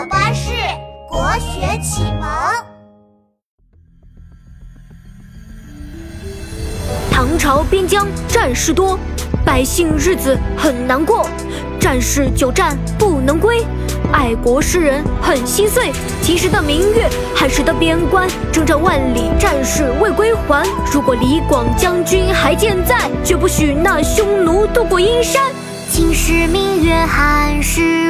河巴士国学启蒙。唐朝边疆战事多，百姓日子很难过。战事久战不能归，爱国诗人很心碎。秦时的明月，汉时的边关，征战万里，战士未归还。如果李广将军还健在，绝不许那匈奴渡过阴山。秦时明月汉时